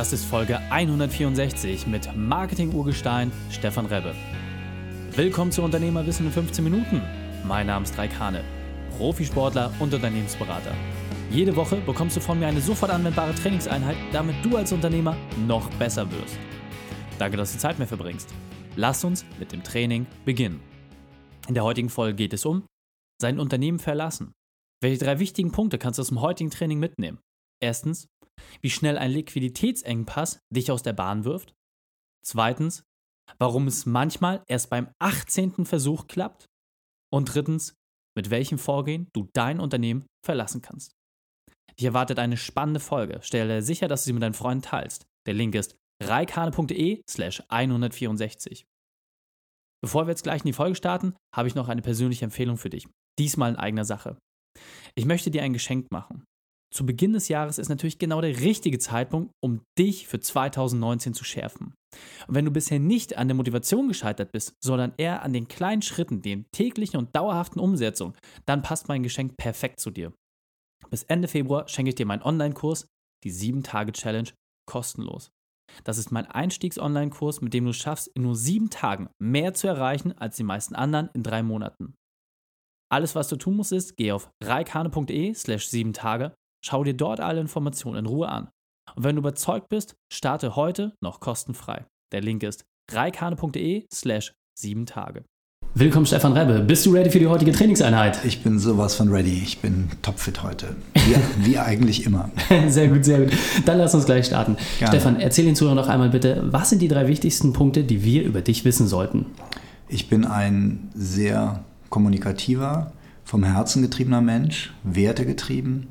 Das ist Folge 164 mit Marketing-Urgestein Stefan Rebbe. Willkommen zu Unternehmerwissen in 15 Minuten. Mein Name ist Raik Hane, Profisportler und Unternehmensberater. Jede Woche bekommst du von mir eine sofort anwendbare Trainingseinheit, damit du als Unternehmer noch besser wirst. Danke, dass du Zeit mehr verbringst. Lass uns mit dem Training beginnen. In der heutigen Folge geht es um sein Unternehmen verlassen. Welche drei wichtigen Punkte kannst du aus dem heutigen Training mitnehmen? Erstens, wie schnell ein Liquiditätsengpass dich aus der Bahn wirft. Zweitens, warum es manchmal erst beim 18. Versuch klappt. Und drittens, mit welchem Vorgehen du dein Unternehmen verlassen kannst. Dich erwartet eine spannende Folge. Stelle sicher, dass du sie mit deinen Freunden teilst. Der Link ist reikane.de slash 164. Bevor wir jetzt gleich in die Folge starten, habe ich noch eine persönliche Empfehlung für dich. Diesmal in eigener Sache. Ich möchte dir ein Geschenk machen. Zu Beginn des Jahres ist natürlich genau der richtige Zeitpunkt, um dich für 2019 zu schärfen. Und wenn du bisher nicht an der Motivation gescheitert bist, sondern eher an den kleinen Schritten, den täglichen und dauerhaften Umsetzungen, dann passt mein Geschenk perfekt zu dir. Bis Ende Februar schenke ich dir meinen Online-Kurs, die 7-Tage-Challenge, kostenlos. Das ist mein Einstiegs-Online-Kurs, mit dem du schaffst, in nur sieben Tagen mehr zu erreichen als die meisten anderen in drei Monaten. Alles, was du tun musst, ist, geh auf reikane.de slash sieben Tage, schau dir dort alle Informationen in Ruhe an. Und wenn du überzeugt bist, starte heute noch kostenfrei. Der Link ist reikane.de slash sieben Tage. Willkommen Stefan Rebbe. Bist du ready für die heutige Trainingseinheit? Ich bin sowas von ready. Ich bin topfit heute. Wie, wie eigentlich immer. sehr gut, sehr gut. Dann lass uns gleich starten. Gerne. Stefan, erzähl den Zuhörern noch einmal bitte, was sind die drei wichtigsten Punkte, die wir über dich wissen sollten? Ich bin ein sehr kommunikativer, vom Herzen getriebener Mensch, wertegetrieben,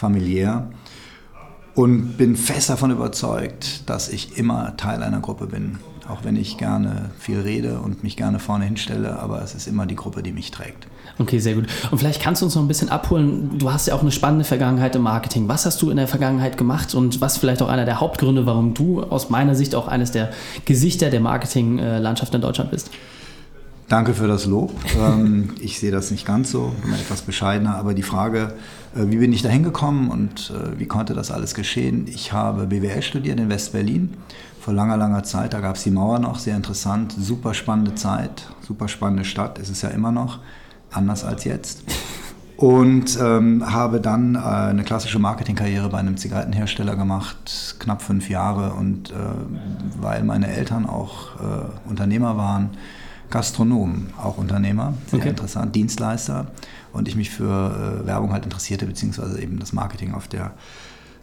familiär und bin fest davon überzeugt, dass ich immer Teil einer Gruppe bin. Auch wenn ich gerne viel rede und mich gerne vorne hinstelle, aber es ist immer die Gruppe, die mich trägt. Okay, sehr gut. Und vielleicht kannst du uns noch ein bisschen abholen. Du hast ja auch eine spannende Vergangenheit im Marketing. Was hast du in der Vergangenheit gemacht und was vielleicht auch einer der Hauptgründe, warum du aus meiner Sicht auch eines der Gesichter der Marketinglandschaft in Deutschland bist? Danke für das Lob. Ähm, ich sehe das nicht ganz so, bin etwas bescheidener, aber die Frage, äh, wie bin ich da hingekommen und äh, wie konnte das alles geschehen? Ich habe BWL studiert in West-Berlin vor langer, langer Zeit. Da gab es die Mauer noch, sehr interessant, super spannende Zeit, super spannende Stadt, ist es ja immer noch, anders als jetzt. Und ähm, habe dann äh, eine klassische Marketingkarriere bei einem Zigarettenhersteller gemacht, knapp fünf Jahre. Und äh, weil meine Eltern auch äh, Unternehmer waren, Gastronomen, auch Unternehmer, sehr okay. interessant, Dienstleister. Und ich mich für äh, Werbung halt interessierte, beziehungsweise eben das Marketing auf der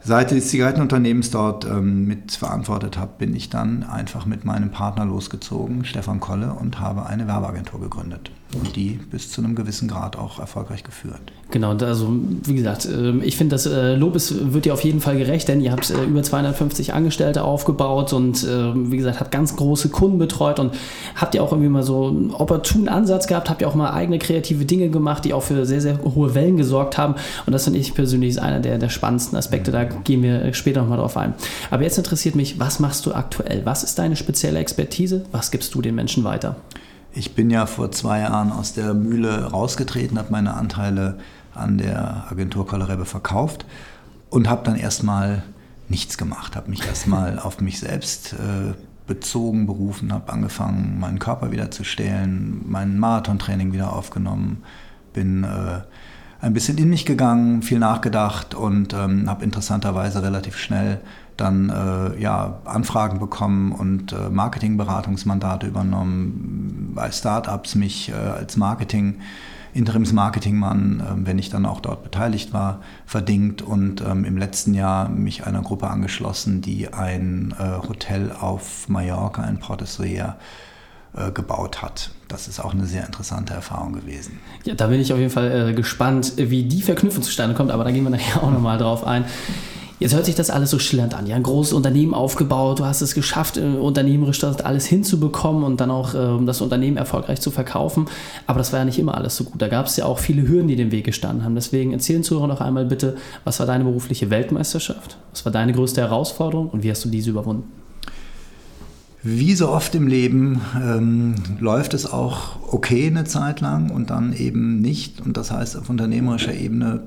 Seite des Zigarettenunternehmens dort ähm, mit verantwortet habe, bin ich dann einfach mit meinem Partner losgezogen, Stefan Kolle, und habe eine Werbeagentur gegründet und die bis zu einem gewissen Grad auch erfolgreich geführt. Genau, also wie gesagt, ähm, ich finde, das äh, Lob ist, wird dir auf jeden Fall gerecht, denn ihr habt äh, über 250 Angestellte aufgebaut und ähm, wie gesagt, habt ganz große Kunden betreut und habt ihr auch irgendwie mal so einen opportunen Ansatz gehabt, habt ihr auch mal eigene kreative Dinge gemacht, die auch für sehr, sehr hohe Wellen gesorgt haben und das finde ich persönlich ist einer der, der spannendsten Aspekte, da gehen wir später nochmal drauf ein. Aber jetzt interessiert mich, was machst du aktuell? Was ist deine spezielle Expertise? Was gibst du den Menschen weiter? Ich bin ja vor zwei Jahren aus der Mühle rausgetreten, habe meine Anteile an der Agentur Kollerebe verkauft und habe dann erstmal nichts gemacht, habe mich erstmal auf mich selbst äh, bezogen, berufen, habe angefangen, meinen Körper wieder zu stellen, mein Marathontraining wieder aufgenommen, bin äh, ein bisschen in mich gegangen, viel nachgedacht und ähm, habe interessanterweise relativ schnell dann äh, ja, Anfragen bekommen und äh, Marketingberatungsmandate übernommen, bei Startups mich äh, als Marketing, Interimsmarketingmann, äh, wenn ich dann auch dort beteiligt war, verdingt und ähm, im letzten Jahr mich einer Gruppe angeschlossen, die ein äh, Hotel auf Mallorca in Porto Soler äh, gebaut hat. Das ist auch eine sehr interessante Erfahrung gewesen. Ja, da bin ich auf jeden Fall äh, gespannt, wie die Verknüpfung zustande kommt, aber da gehen wir nachher auch nochmal drauf ein. Jetzt hört sich das alles so schillernd an. Ja, ein großes Unternehmen aufgebaut, du hast es geschafft, äh, unternehmerisch das alles hinzubekommen und dann auch äh, das Unternehmen erfolgreich zu verkaufen. Aber das war ja nicht immer alles so gut. Da gab es ja auch viele Hürden, die dem Weg gestanden haben. Deswegen erzählen Zuhörer noch einmal bitte, was war deine berufliche Weltmeisterschaft? Was war deine größte Herausforderung und wie hast du diese überwunden? Wie so oft im Leben ähm, läuft es auch okay eine Zeit lang und dann eben nicht. Und das heißt, auf unternehmerischer Ebene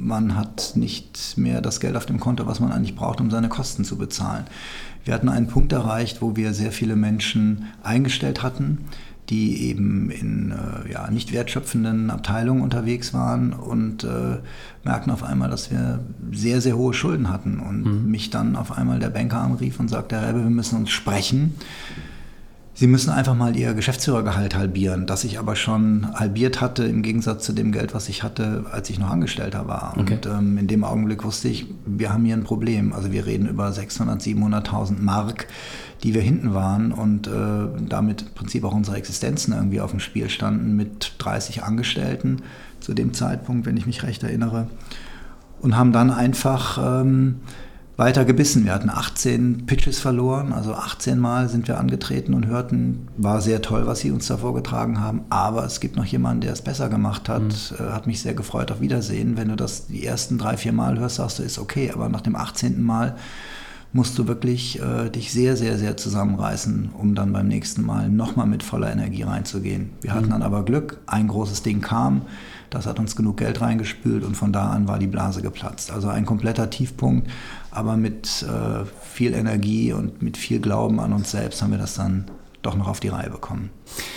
man hat nicht mehr das Geld auf dem Konto, was man eigentlich braucht, um seine Kosten zu bezahlen. Wir hatten einen Punkt erreicht, wo wir sehr viele Menschen eingestellt hatten, die eben in äh, ja, nicht wertschöpfenden Abteilungen unterwegs waren und äh, merkten auf einmal, dass wir sehr, sehr hohe Schulden hatten. Und mhm. mich dann auf einmal der Banker anrief und sagte, Herr Rebbe, wir müssen uns sprechen. Sie müssen einfach mal Ihr Geschäftsführergehalt halbieren, das ich aber schon halbiert hatte im Gegensatz zu dem Geld, was ich hatte, als ich noch Angestellter war. Okay. Und ähm, in dem Augenblick wusste ich, wir haben hier ein Problem. Also wir reden über 600, 700.000 Mark, die wir hinten waren und äh, damit im Prinzip auch unsere Existenzen irgendwie auf dem Spiel standen mit 30 Angestellten zu dem Zeitpunkt, wenn ich mich recht erinnere. Und haben dann einfach... Ähm, weiter gebissen. Wir hatten 18 Pitches verloren, also 18 Mal sind wir angetreten und hörten, war sehr toll, was sie uns da vorgetragen haben, aber es gibt noch jemanden, der es besser gemacht hat. Mhm. Hat mich sehr gefreut, auf Wiedersehen. Wenn du das die ersten drei, vier Mal hörst, sagst du, ist okay, aber nach dem 18. Mal musst du wirklich äh, dich sehr, sehr, sehr zusammenreißen, um dann beim nächsten Mal nochmal mit voller Energie reinzugehen. Wir hatten mhm. dann aber Glück, ein großes Ding kam, das hat uns genug Geld reingespült und von da an war die Blase geplatzt. Also ein kompletter Tiefpunkt, aber mit äh, viel Energie und mit viel Glauben an uns selbst haben wir das dann doch noch auf die Reihe bekommen.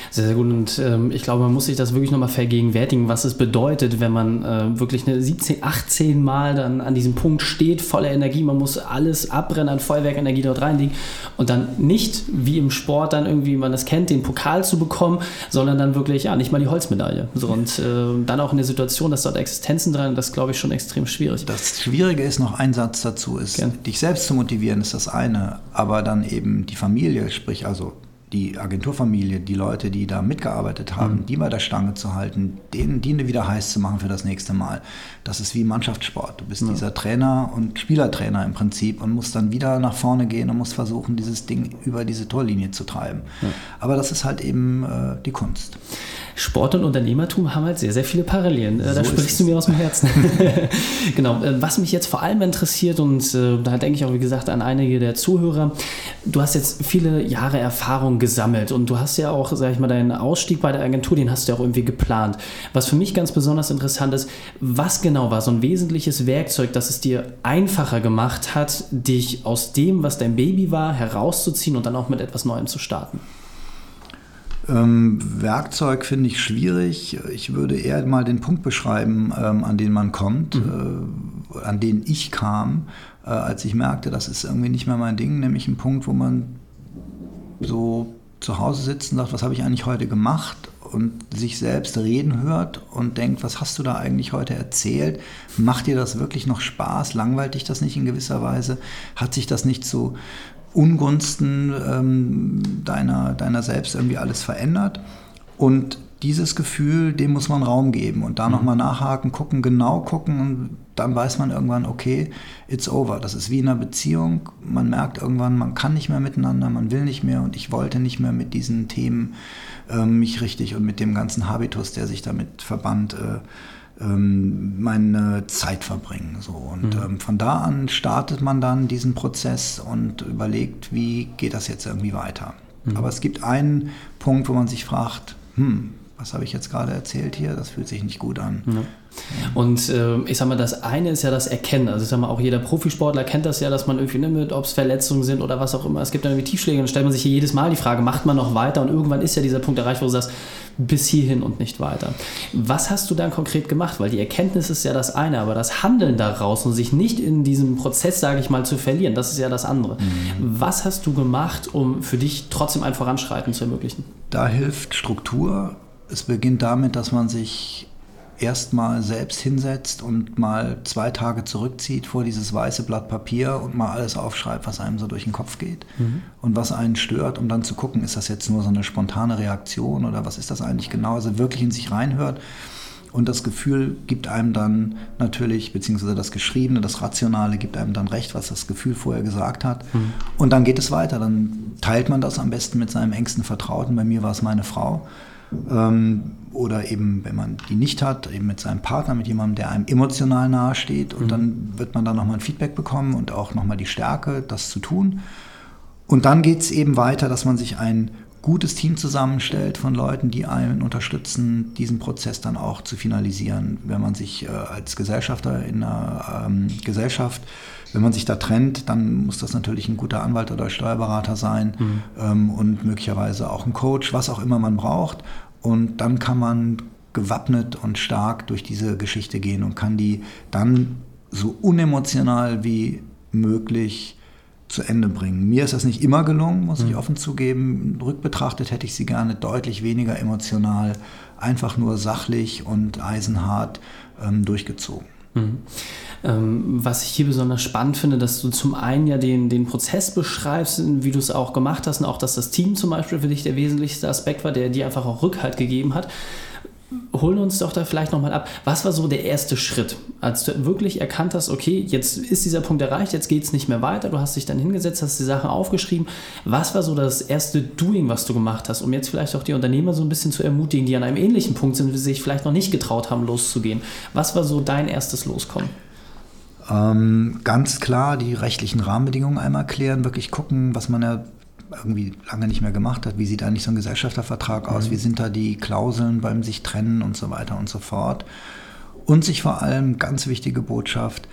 Sehr, sehr gut. Und ähm, ich glaube, man muss sich das wirklich nochmal vergegenwärtigen, was es bedeutet, wenn man äh, wirklich eine 17, 18 Mal dann an diesem Punkt steht, voller Energie. Man muss alles abbrennen an Feuerwerkenergie dort reinlegen und dann nicht wie im Sport dann irgendwie, man das kennt, den Pokal zu bekommen, sondern dann wirklich, ja, nicht mal die Holzmedaille. So, und äh, dann auch in der Situation, dass dort Existenzen dran, das glaube ich schon extrem schwierig. Das Schwierige ist noch ein Satz dazu, ist, Gern. dich selbst zu motivieren, ist das eine, aber dann eben die Familie, sprich also die Agenturfamilie, die Leute, die da mitgearbeitet haben, mhm. die bei der Stange zu halten, denen die wieder heiß zu machen für das nächste Mal. Das ist wie Mannschaftssport. Du bist ja. dieser Trainer und Spielertrainer im Prinzip und musst dann wieder nach vorne gehen und musst versuchen, dieses Ding über diese Torlinie zu treiben. Ja. Aber das ist halt eben äh, die Kunst. Sport und Unternehmertum haben halt sehr, sehr viele Parallelen. Äh, so da sprichst du mir aus dem Herzen. genau. Äh, was mich jetzt vor allem interessiert, und äh, da denke ich auch, wie gesagt, an einige der Zuhörer, du hast jetzt viele Jahre Erfahrung gesammelt und du hast ja auch, sag ich mal, deinen Ausstieg bei der Agentur, den hast du ja auch irgendwie geplant. Was für mich ganz besonders interessant ist, was genau war so ein wesentliches Werkzeug, das es dir einfacher gemacht hat, dich aus dem, was dein Baby war, herauszuziehen und dann auch mit etwas Neuem zu starten? Ähm, Werkzeug finde ich schwierig. Ich würde eher mal den Punkt beschreiben, ähm, an den man kommt, mhm. äh, an den ich kam, äh, als ich merkte, das ist irgendwie nicht mehr mein Ding, nämlich ein Punkt, wo man so zu Hause sitzt und sagt, was habe ich eigentlich heute gemacht und sich selbst reden hört und denkt, was hast du da eigentlich heute erzählt? Macht dir das wirklich noch Spaß? Langweilt dich das nicht in gewisser Weise? Hat sich das nicht so Ungunsten ähm, deiner, deiner selbst irgendwie alles verändert. Und dieses Gefühl, dem muss man Raum geben und da mhm. nochmal nachhaken, gucken, genau gucken und dann weiß man irgendwann, okay, it's over. Das ist wie in einer Beziehung. Man merkt irgendwann, man kann nicht mehr miteinander, man will nicht mehr und ich wollte nicht mehr mit diesen Themen äh, mich richtig und mit dem ganzen Habitus, der sich damit verband, äh, meine Zeit verbringen. So. Und mhm. ähm, von da an startet man dann diesen Prozess und überlegt, wie geht das jetzt irgendwie weiter. Mhm. Aber es gibt einen Punkt, wo man sich fragt, hm, was habe ich jetzt gerade erzählt hier? Das fühlt sich nicht gut an. Ja. Und äh, ich sag mal, das eine ist ja das Erkennen. Also ich sag mal, auch jeder Profisportler kennt das ja, dass man irgendwie nimmt, ob es Verletzungen sind oder was auch immer. Es gibt dann irgendwie Tiefschläge und dann stellt man sich hier jedes Mal die Frage, macht man noch weiter? Und irgendwann ist ja dieser Punkt erreicht, wo du sagst, bis hierhin und nicht weiter. Was hast du dann konkret gemacht? Weil die Erkenntnis ist ja das eine, aber das Handeln daraus und sich nicht in diesem Prozess, sage ich mal, zu verlieren, das ist ja das andere. Mhm. Was hast du gemacht, um für dich trotzdem ein Voranschreiten zu ermöglichen? Da hilft Struktur. Es beginnt damit, dass man sich erstmal selbst hinsetzt und mal zwei Tage zurückzieht vor dieses weiße Blatt Papier und mal alles aufschreibt, was einem so durch den Kopf geht mhm. und was einen stört, um dann zu gucken, ist das jetzt nur so eine spontane Reaktion oder was ist das eigentlich genau? Also wirklich in sich reinhört. Und das Gefühl gibt einem dann natürlich, beziehungsweise das Geschriebene, das Rationale gibt einem dann recht, was das Gefühl vorher gesagt hat. Mhm. Und dann geht es weiter. Dann teilt man das am besten mit seinem engsten Vertrauten. Bei mir war es meine Frau. Ähm, oder eben, wenn man die nicht hat, eben mit seinem Partner, mit jemandem, der einem emotional nahe steht. Und mhm. dann wird man dann nochmal ein Feedback bekommen und auch nochmal die Stärke, das zu tun. Und dann geht es eben weiter, dass man sich ein gutes Team zusammenstellt von Leuten, die einen unterstützen, diesen Prozess dann auch zu finalisieren. Wenn man sich äh, als Gesellschafter in einer ähm, Gesellschaft, wenn man sich da trennt, dann muss das natürlich ein guter Anwalt oder Steuerberater sein mhm. ähm, und möglicherweise auch ein Coach, was auch immer man braucht. Und dann kann man gewappnet und stark durch diese Geschichte gehen und kann die dann so unemotional wie möglich zu Ende bringen. Mir ist das nicht immer gelungen, muss ich mhm. offen zugeben. Rückbetrachtet hätte ich sie gerne deutlich weniger emotional, einfach nur sachlich und eisenhart ähm, durchgezogen. Mhm. Ähm, was ich hier besonders spannend finde, dass du zum einen ja den, den Prozess beschreibst, wie du es auch gemacht hast und auch, dass das Team zum Beispiel für dich der wesentlichste Aspekt war, der dir einfach auch Rückhalt gegeben hat holen uns doch da vielleicht nochmal ab. Was war so der erste Schritt, als du wirklich erkannt hast, okay, jetzt ist dieser Punkt erreicht, jetzt geht es nicht mehr weiter, du hast dich dann hingesetzt, hast die Sachen aufgeschrieben. Was war so das erste Doing, was du gemacht hast, um jetzt vielleicht auch die Unternehmer so ein bisschen zu ermutigen, die an einem ähnlichen Punkt sind, wie sie sich vielleicht noch nicht getraut haben, loszugehen? Was war so dein erstes Loskommen? Ähm, ganz klar die rechtlichen Rahmenbedingungen einmal klären, wirklich gucken, was man ja irgendwie lange nicht mehr gemacht hat. Wie sieht eigentlich so ein Gesellschaftervertrag aus? Mhm. Wie sind da die Klauseln beim sich trennen und so weiter und so fort? Und sich vor allem, ganz wichtige Botschaft,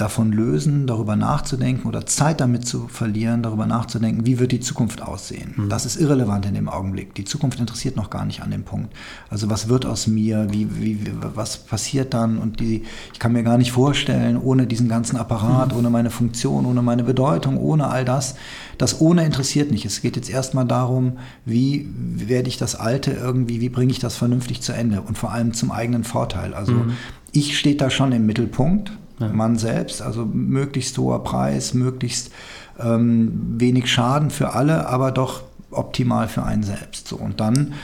davon lösen, darüber nachzudenken oder Zeit damit zu verlieren, darüber nachzudenken, wie wird die Zukunft aussehen. Mhm. Das ist irrelevant in dem Augenblick. Die Zukunft interessiert noch gar nicht an dem Punkt. Also was wird aus mir, wie, wie, was passiert dann und die, ich kann mir gar nicht vorstellen, ohne diesen ganzen Apparat, mhm. ohne meine Funktion, ohne meine Bedeutung, ohne all das, das ohne interessiert nicht. Es geht jetzt erstmal darum, wie werde ich das Alte irgendwie, wie bringe ich das vernünftig zu Ende und vor allem zum eigenen Vorteil. Also mhm. ich stehe da schon im Mittelpunkt ja. man selbst. Also möglichst hoher Preis, möglichst ähm, wenig Schaden für alle, aber doch optimal für einen selbst. So, und dann,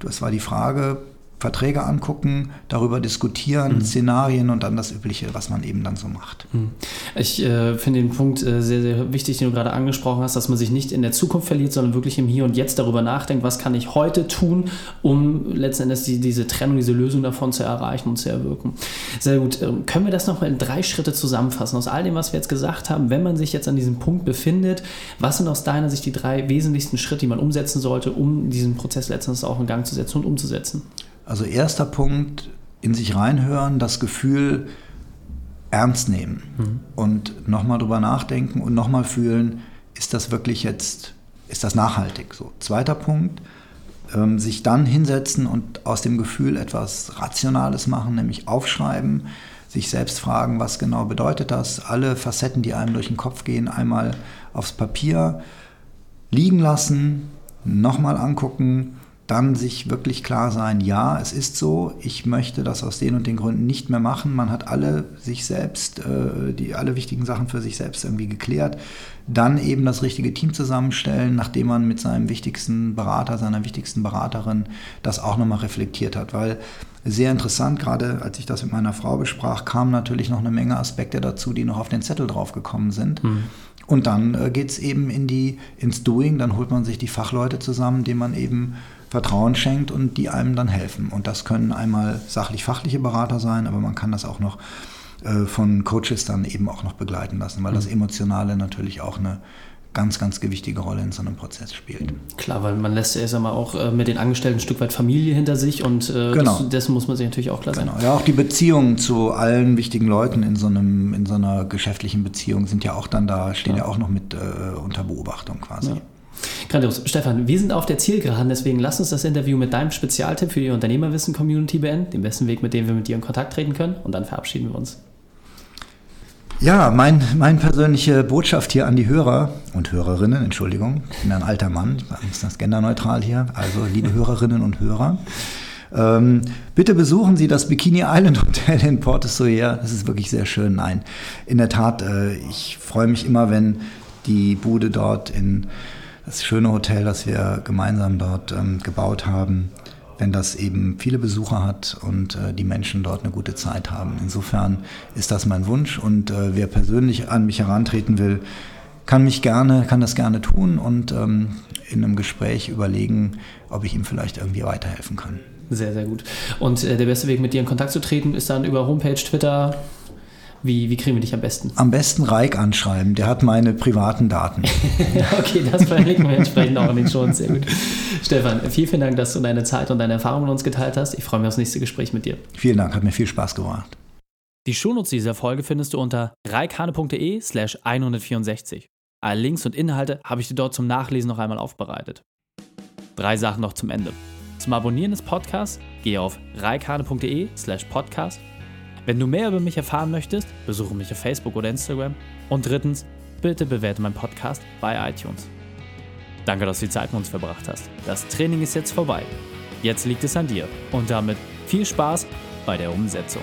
das war die Frage, Verträge angucken, darüber diskutieren, mhm. Szenarien und dann das Übliche, was man eben dann so macht. Mhm. Ich äh, finde den Punkt äh, sehr, sehr wichtig, den du gerade angesprochen hast, dass man sich nicht in der Zukunft verliert, sondern wirklich im Hier und Jetzt darüber nachdenkt, was kann ich heute tun, um letzten Endes die, diese Trennung, diese Lösung davon zu erreichen und zu erwirken. Sehr gut. Ähm, können wir das nochmal in drei Schritte zusammenfassen? Aus all dem, was wir jetzt gesagt haben, wenn man sich jetzt an diesem Punkt befindet, was sind aus deiner Sicht die drei wesentlichsten Schritte, die man umsetzen sollte, um diesen Prozess letztendlich auch in Gang zu setzen und umzusetzen? Also erster Punkt, in sich reinhören, das Gefühl ernst nehmen mhm. und nochmal drüber nachdenken und nochmal fühlen, ist das wirklich jetzt, ist das nachhaltig? So. Zweiter Punkt, ähm, sich dann hinsetzen und aus dem Gefühl etwas Rationales machen, nämlich aufschreiben, sich selbst fragen, was genau bedeutet das, alle Facetten, die einem durch den Kopf gehen, einmal aufs Papier liegen lassen, nochmal angucken dann sich wirklich klar sein, ja, es ist so, ich möchte das aus den und den Gründen nicht mehr machen. Man hat alle sich selbst, äh, die alle wichtigen Sachen für sich selbst irgendwie geklärt. Dann eben das richtige Team zusammenstellen, nachdem man mit seinem wichtigsten Berater, seiner wichtigsten Beraterin das auch nochmal reflektiert hat. Weil sehr interessant, gerade als ich das mit meiner Frau besprach, kamen natürlich noch eine Menge Aspekte dazu, die noch auf den Zettel draufgekommen sind. Mhm. Und dann äh, geht es eben in die, ins Doing, dann holt man sich die Fachleute zusammen, denen man eben Vertrauen schenkt und die einem dann helfen. Und das können einmal sachlich-fachliche Berater sein, aber man kann das auch noch äh, von Coaches dann eben auch noch begleiten lassen, weil das mhm. Emotionale natürlich auch eine ganz, ganz gewichtige Rolle in so einem Prozess spielt. Klar, weil man lässt ja erst einmal auch äh, mit den Angestellten ein Stück weit Familie hinter sich und äh, genau. das, dessen muss man sich natürlich auch klar sein. Genau. Ja, auch die Beziehungen zu allen wichtigen Leuten in so, einem, in so einer geschäftlichen Beziehung sind ja auch dann da, stehen ja, ja auch noch mit äh, unter Beobachtung quasi. Ja. Grandios. Stefan, wir sind auf der Zielgeraden, deswegen lass uns das Interview mit deinem Spezialtipp für die Unternehmerwissen-Community beenden, dem besten Weg, mit dem wir mit dir in Kontakt treten können und dann verabschieden wir uns. Ja, mein, meine persönliche Botschaft hier an die Hörer und Hörerinnen, Entschuldigung, ich bin ein alter Mann, ich ist das genderneutral hier, also liebe Hörerinnen und Hörer, ähm, bitte besuchen Sie das Bikini Island Hotel in Porto Soyer, das ist wirklich sehr schön. Nein, in der Tat, äh, ich freue mich immer, wenn die Bude dort in das schöne Hotel, das wir gemeinsam dort ähm, gebaut haben, wenn das eben viele Besucher hat und äh, die Menschen dort eine gute Zeit haben. Insofern ist das mein Wunsch und äh, wer persönlich an mich herantreten will, kann mich gerne, kann das gerne tun und ähm, in einem Gespräch überlegen, ob ich ihm vielleicht irgendwie weiterhelfen kann. Sehr, sehr gut. Und äh, der beste Weg, mit dir in Kontakt zu treten, ist dann über Homepage, Twitter, Wie, wie kriegen wir dich am besten? Am besten Reik anschreiben, der hat meine privaten Daten. okay, das verlinken wir entsprechend auch in den Shows. Sehr gut. Stefan, vielen, vielen Dank, dass du deine Zeit und deine Erfahrungen mit uns geteilt hast. Ich freue mich aufs nächste Gespräch mit dir. Vielen Dank, hat mir viel Spaß gemacht. Die Shownotes dieser Folge findest du unter reikane.de slash 164. Alle Links und Inhalte habe ich dir dort zum Nachlesen noch einmal aufbereitet. Drei Sachen noch zum Ende. Zum Abonnieren des Podcasts gehe auf reikane.de slash podcast. Wenn du mehr über mich erfahren möchtest, besuche mich auf Facebook oder Instagram. Und drittens, bitte bewerte meinen Podcast bei iTunes. Danke, dass du die Zeit mit uns verbracht hast. Das Training ist jetzt vorbei. Jetzt liegt es an dir. Und damit viel Spaß bei der Umsetzung.